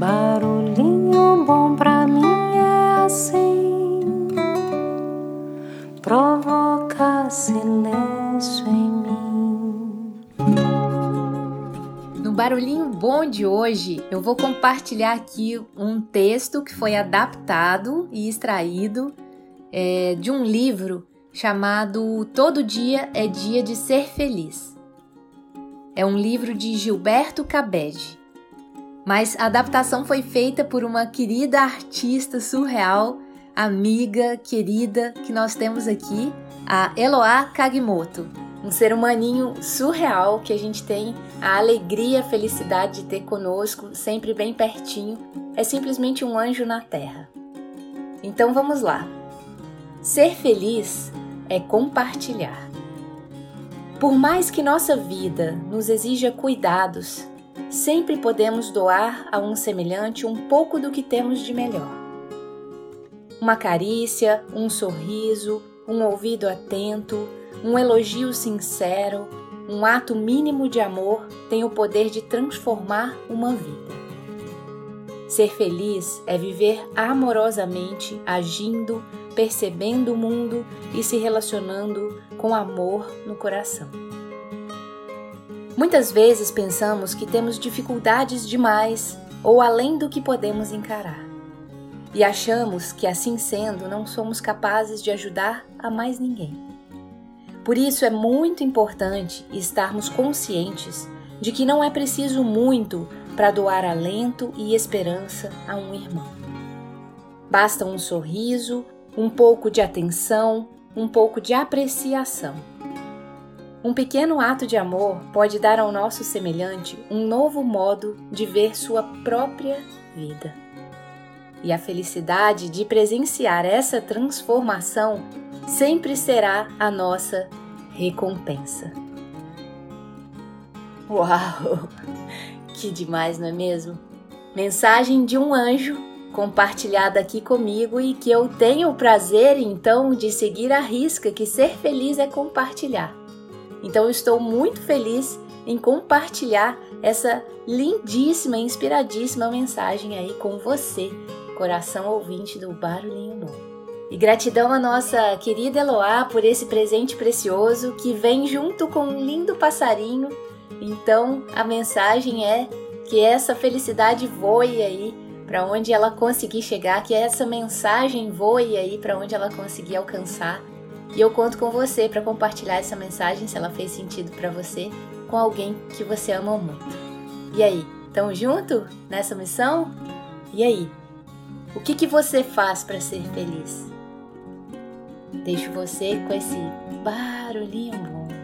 Barulhinho bom pra mim é assim, provoca silêncio em mim. No barulhinho bom de hoje, eu vou compartilhar aqui um texto que foi adaptado e extraído é, de um livro chamado Todo Dia é Dia de Ser Feliz. É um livro de Gilberto Cabede, mas a adaptação foi feita por uma querida artista surreal, amiga, querida que nós temos aqui, a Eloá Kagimoto, um ser humaninho surreal que a gente tem a alegria, a felicidade de ter conosco, sempre bem pertinho, é simplesmente um anjo na terra. Então vamos lá. Ser feliz é compartilhar. Por mais que nossa vida nos exija cuidados, sempre podemos doar a um semelhante um pouco do que temos de melhor. Uma carícia, um sorriso, um ouvido atento, um elogio sincero, um ato mínimo de amor tem o poder de transformar uma vida. Ser feliz é viver amorosamente, agindo, percebendo o mundo e se relacionando com amor no coração. Muitas vezes pensamos que temos dificuldades demais ou além do que podemos encarar. E achamos que, assim sendo, não somos capazes de ajudar a mais ninguém. Por isso é muito importante estarmos conscientes de que não é preciso muito para doar alento e esperança a um irmão. Basta um sorriso, um pouco de atenção, um pouco de apreciação. Um pequeno ato de amor pode dar ao nosso semelhante um novo modo de ver sua própria vida. E a felicidade de presenciar essa transformação sempre será a nossa recompensa. Uau! Que demais, não é mesmo? Mensagem de um anjo compartilhada aqui comigo e que eu tenho o prazer então de seguir a risca que ser feliz é compartilhar. Então eu estou muito feliz em compartilhar essa lindíssima, inspiradíssima mensagem aí com você, coração ouvinte do Barulhinho Bom. E gratidão à nossa querida Eloá por esse presente precioso que vem junto com um lindo passarinho então a mensagem é que essa felicidade voe aí para onde ela conseguir chegar, que essa mensagem voe aí para onde ela conseguir alcançar. E eu conto com você para compartilhar essa mensagem, se ela fez sentido para você, com alguém que você ama muito. E aí, tamo junto nessa missão? E aí, o que, que você faz para ser feliz? Deixo você com esse barulhinho bom.